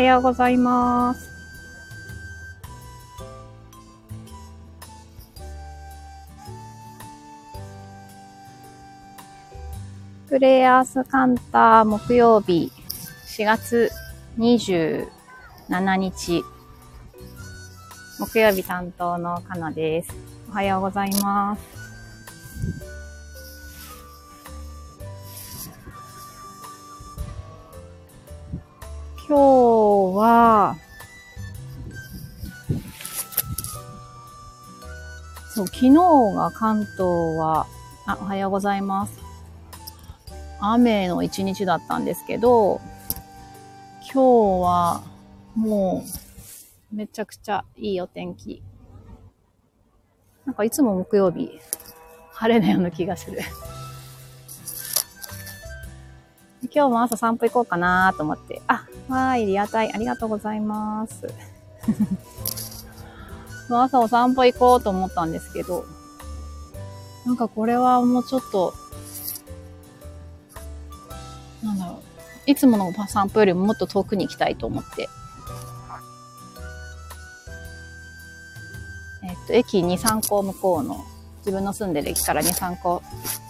はようございます。プレイヤースカンター木曜日4月27日木曜日担当のかなです。おはようございます。今日は、そう、昨日が関東は、あ、おはようございます。雨の一日だったんですけど、今日はもうめちゃくちゃいいお天気。なんかいつも木曜日、晴れのような気がする。今日も朝散歩行こうかなと思って。あ、わーい、リアタイ、ありがとうございます。もう朝お散歩行こうと思ったんですけど、なんかこれはもうちょっと、なんだろう。いつもの散歩よりももっと遠くに行きたいと思って。えっと、駅2、3個向こうの、自分の住んでる駅から2、3個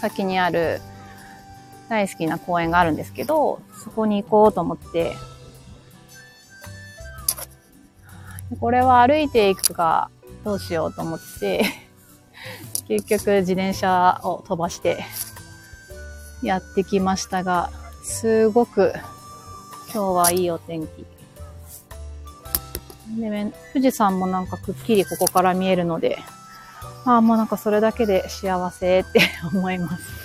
先にある大好きな公園があるんですけど、そこに行こうと思って、これは歩いていくかどうしようと思って、結局自転車を飛ばしてやってきましたが、すごく今日はいいお天気。で、富士山もなんかくっきりここから見えるので、ああ、もうなんかそれだけで幸せって思います。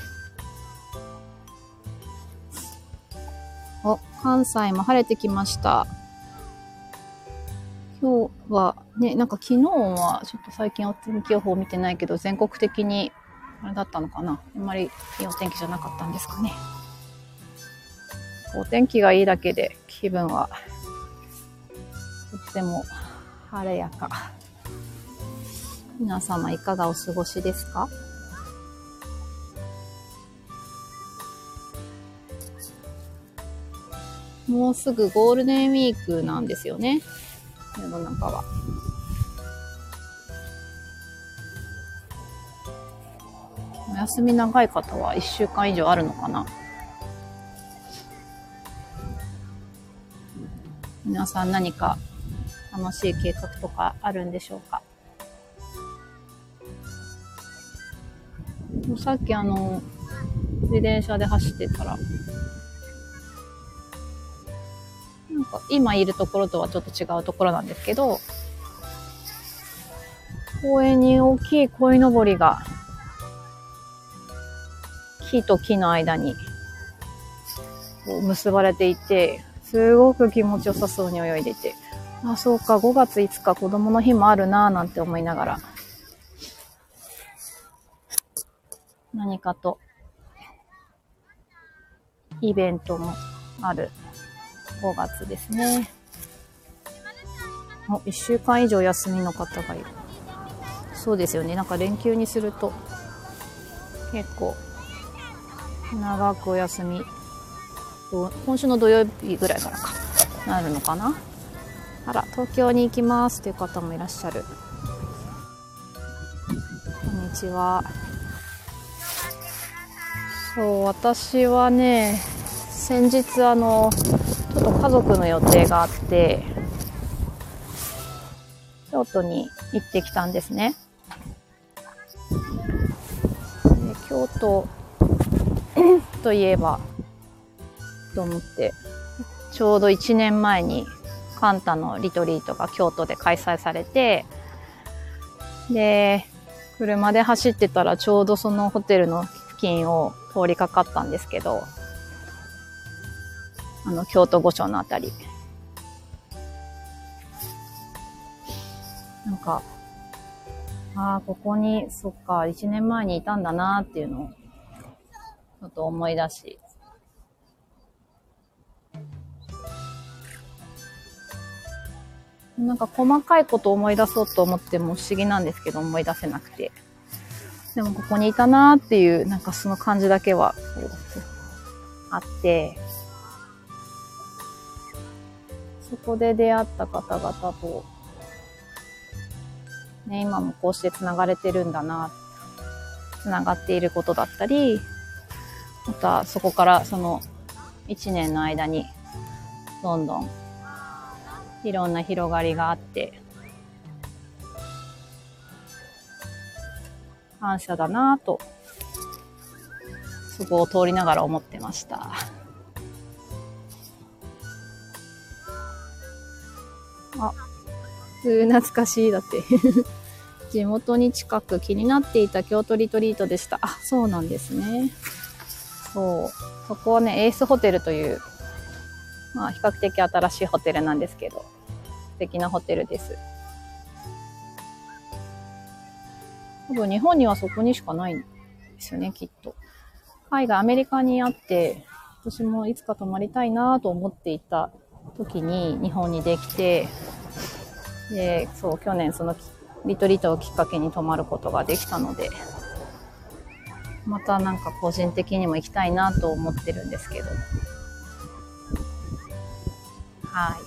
お、関西も晴れてきました。今日はね、なんか昨日はちょっと最近お天気予報見てないけど、全国的にあれだったのかなあんまりいいお天気じゃなかったんですかね。お天気がいいだけで気分はとっても晴れやか。皆様いかがお過ごしですか？もうすぐゴールデンウィークなんですよね。世の中は。お休み長い方は1週間以上あるのかな皆さん何か楽しい計画とかあるんでしょうか？さっきあの、自転車で走ってたら、か今いるところとはちょっと違うところなんですけど、公園に大きい鯉のぼりが、木と木の間に結ばれていて、すごく気持ちよさそうに泳いでいて、あ、そうか、5月5日子供の日もあるなぁなんて思いながら、何かと、イベントもある5月ですね。お、1週間以上休みの方がいる。そうですよね。なんか連休にすると、結構、長くお休み、今週の土曜日ぐらいからか、なるのかなあら、東京に行きますという方もいらっしゃる。こんにちは。そう、私はね、先日あの、家族の予定があって、京都に行ってきたんですね。で京都 といえば、と思って、ちょうど1年前にカンタのリトリートが京都で開催されて、で、車で走ってたらちょうどそのホテルの付近を通りかかったんですけど、あの、京都御所のあたり。なんか、ああ、ここに、そっか、1年前にいたんだなっていうのを、ちょっと思い出し、なんか細かいことを思い出そうと思っても不思議なんですけど思い出せなくて。でもここにいたなーっていう、なんかその感じだけは、あって、そこで出会った方々と、ね、今もこうして繋がれてるんだな、繋がっていることだったり、またそこからその1年の間にどんどんいろんな広がりがあって、感謝だなぁと、そこを通りながら思ってました。あ、普通懐かしい。だって 地元に近く気になっていた京都リトリートでした。あ、そうなんですね。そう。そこはね、エースホテルという、まあ、比較的新しいホテルなんですけど、素敵なホテルです。多分日本にはそこにしかないんですよね、きっと。海外、アメリカにあって、私もいつか泊まりたいなと思っていた時に日本にできて、で、そう、去年そのリトリートをきっかけに泊まることができたので、またなんか個人的にも行きたいなと思ってるんですけど。は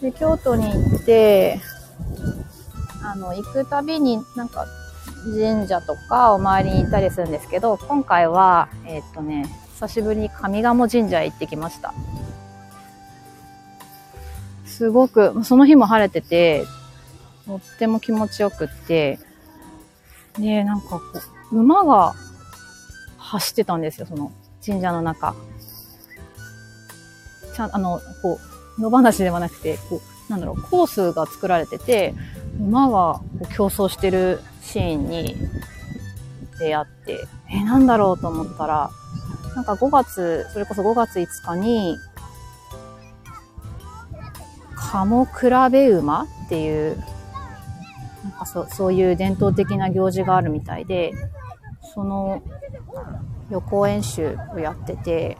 い。で、京都に行って、あの、行くたびになんか神社とかお参りに行ったりするんですけど、今回は、えー、っとね、久しぶりに上賀茂神社へ行ってきました。すごく、その日も晴れてて、とっても気持ちよくって、で、なんかこう、馬が走ってたんですよ、その神社の中。ちゃん、あの、こう、野放しではなくて、こう、なんだろう、コースが作られてて、馬がこう競争してるシーンに出会って、え、なんだろうと思ったら、なんか5月、それこそ5月5日に、カモ比べ馬っていう、なんかそそういう伝統的な行事があるみたいで、その予行演習をやってて、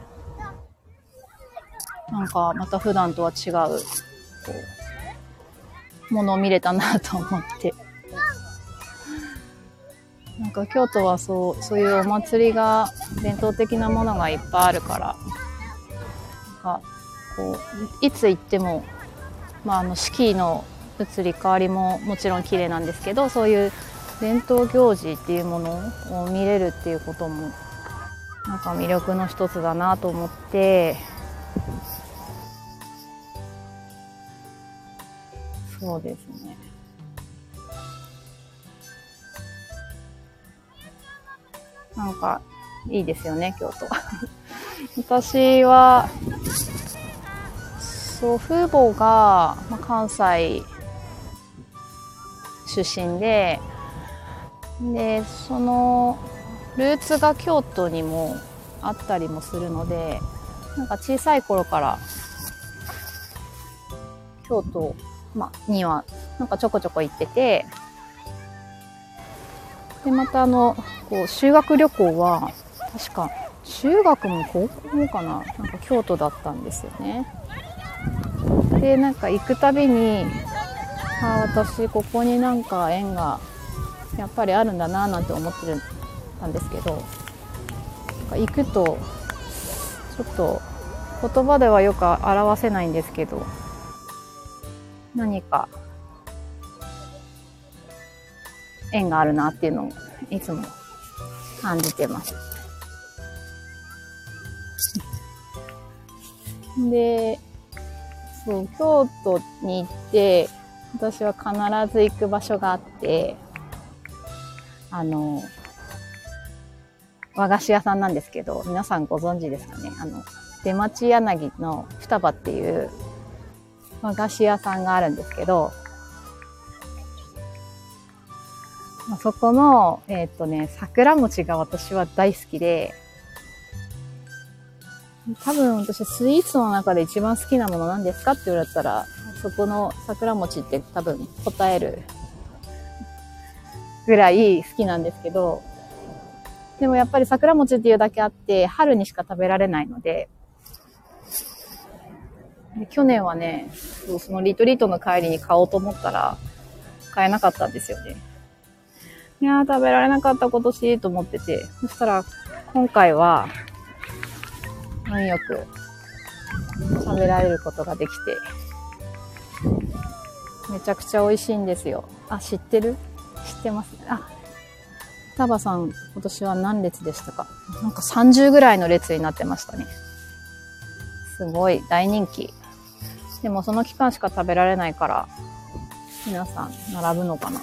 なんかまた普段とは違う、こう、ものを見れたなと思って。なんか京都はそう、そういうお祭りが、伝統的なものがいっぱいあるから、なんか、こう、いつ行っても、まあ、あの、四季の移り変わりももちろん綺麗なんですけど、そういう伝統行事っていうものを見れるっていうことも、なんか魅力の一つだなと思って、そうですね。なんか、いいですよね、京都。私は、祖父母が、まあ、関西出身で、で、その、ルーツが京都にもあったりもするので、なんか小さい頃から、京都、ま、には、なんかちょこちょこ行ってて、で、またあの、こう、修学旅行は、確か、中学も高校もかな？なんか京都だったんですよね。で、なんか行くたびに、あ私、ここになんか縁が、やっぱりあるんだななんて思ってたんですけど、行くと、ちょっと、言葉ではよく表せないんですけど、何か縁があるなっていうのをいつも感じてます。で、そう、京都に行って、私は必ず行く場所があって、あの、和菓子屋さんなんですけど、皆さんご存知ですかね？あの、出町柳の双葉っていう和菓子屋さんがあるんですけど、そこの、えー、っとね、桜餅が私は大好きで、多分私スイーツの中で一番好きなものなんですかって言われたら、そこの桜餅って多分答えるぐらい好きなんですけど、でもやっぱり桜餅っていうだけあって、春にしか食べられないので、で去年はね、そのリトリートの帰りに買おうと思ったら、買えなかったんですよね。いやー、食べられなかった今年と思ってて、そしたら、今回は、よく食べられることができて、めちゃくちゃ美味しいんですよ。あ、知ってる？知ってますあ、タバさん、今年は何列でしたか？なんか30ぐらいの列になってましたね。すごい大人気。でもその期間しか食べられないから、皆さん並ぶのかな。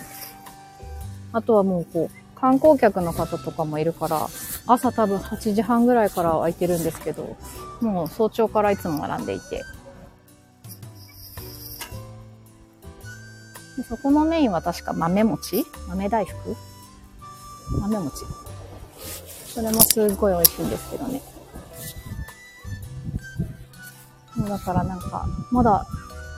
あとはもうこう、観光客の方とかもいるから、朝多分8時半ぐらいから空いてるんですけど、もう早朝からいつも並んでいて。でそこのメインは確か豆餅？豆大福？豆餅。それもすっごい美味しいんですけどね。だからなんか、まだ、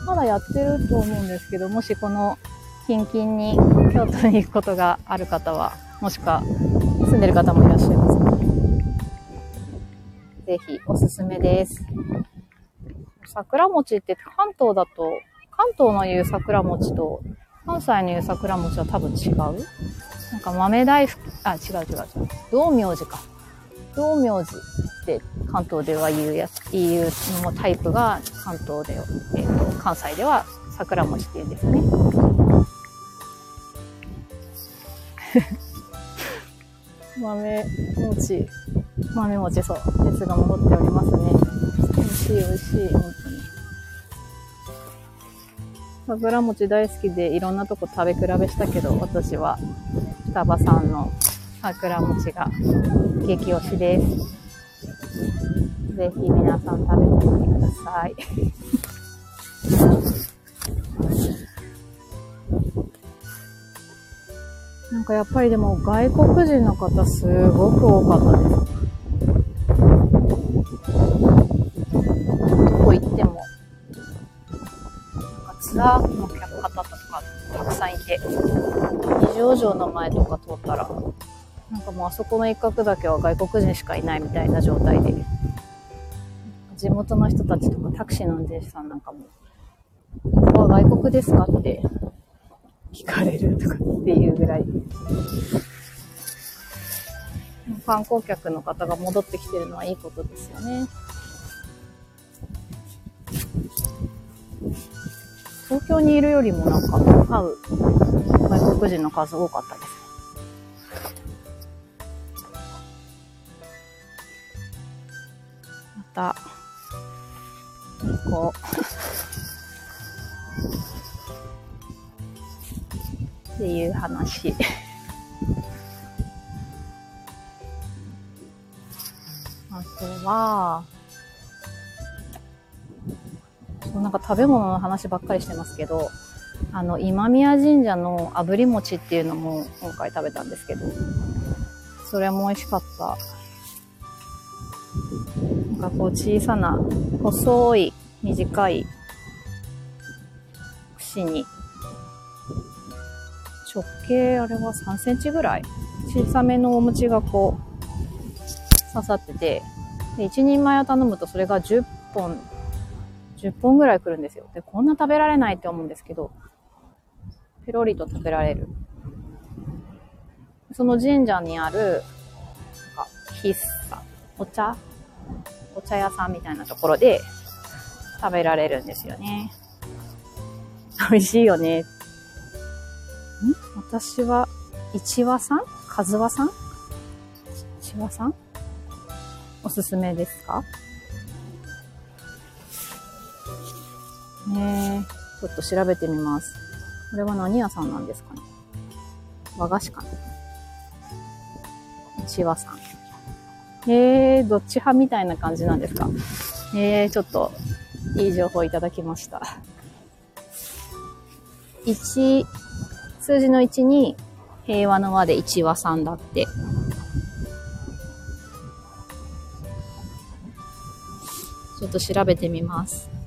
まだやってると思うんですけど、もしこの近々に京都に行くことがある方は、もしくは住んでる方もいらっしゃいます、ぜひおすすめです。桜餅って関東だと、関東の言う桜餅と関西の言う桜餅は多分違う？なんか豆大福、あ、違う違う違う。道明寺か。道明寺って関東では言うやつ、言うのタイプが関東で、えっ、ー、と、関西では桜餅って言うんですね。豆餅、豆餅、そう、熱が戻っておりますね。美味しい美味しい、本当に。桜餅大好きでい。ろんなとこ食べ比べしたけど、私は双葉さんの桜餅が激推しです。ぜひ皆さん食べてみてください。なんかやっぱりでも外国人の方すごく多かったです。なんかツアーの方とかたくさんいて、二条城の前とか通ったら、なんかもうあそこの一角だけは外国人しかいないみたいな状態で、地元の人たちとかタクシーの運転手さんなんかも、ここは外国ですかって聞かれるとかっていうぐらい、観光客の方が戻ってきてるのはいいことですよね。京にいるよりもなんか会う外国人の数多かったです。また、こう。っていう話。あとは、なんか食べ物の話ばっかりしてますけど、あの、今宮神社の炙り餅っていうのも今回食べたんですけど、それも美味しかった。なんかこう小さな、細い、短い串に、直径あれは3センチぐらい？小さめのお餅がこう刺さってて、で、1人前を頼むとそれが10本、10本ぐらい来るんですよ。で、こんな食べられないって思うんですけど、ペロリと食べられる。その神社にある、なんか、喫茶、お茶？お茶屋さんみたいなところで食べられるんですよね。美味しいよね。ん？私は、一和さん？和和さん？一和さん？おすすめですか？ねえ、ちょっと調べてみます。これは何屋さんなんですかね和菓子かな一和さん。えー、どっち派みたいな感じなんですかえー、ちょっと、いい情報いただきました。1、数字の1に、平和の和で一和さんだって。ちょっと調べてみます。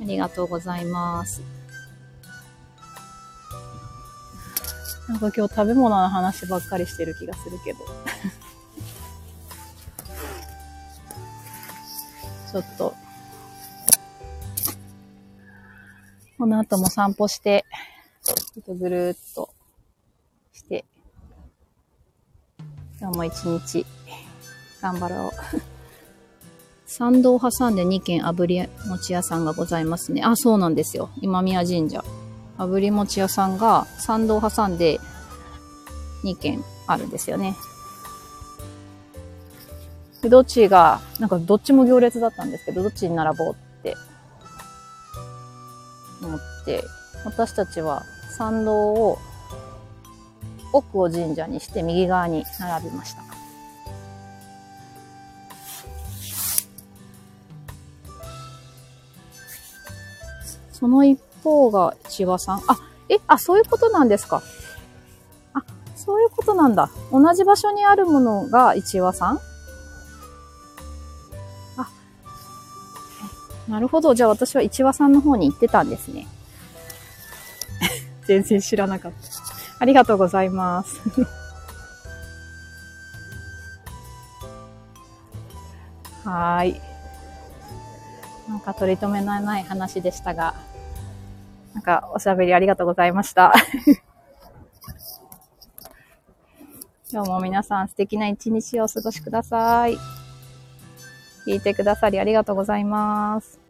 ありがとうございます。なんか今日食べ物の話ばっかりしてる気がするけど。ちょっと、この後も散歩して、ちょっとぐるーっとして、今日も一日頑張ろう。参道を挟んで2軒炙り餅屋さんがございますね。あ、そうなんですよ。今宮神社。炙り餅屋さんが参道を挟んで2軒あるんですよね。どっちが、なんかどっちも行列だったんですけど、どっちに並ぼうって思って、私たちは参道を奥を神社にして右側に並びました。その一方が千葉さん。あ、え、あ、そういうことなんですか。あ、そういうことなんだ。同じ場所にあるものが一話さん？あ、なるほど。じゃあ私は一話さんの方に行ってたんですね。全然知らなかった。ありがとうございます。はい。なんか取り留めのない話でしたが、なんかおしゃべりありがとうございました。今日も皆さん素敵な一日をお過ごしください。聞いてくださりありがとうございます。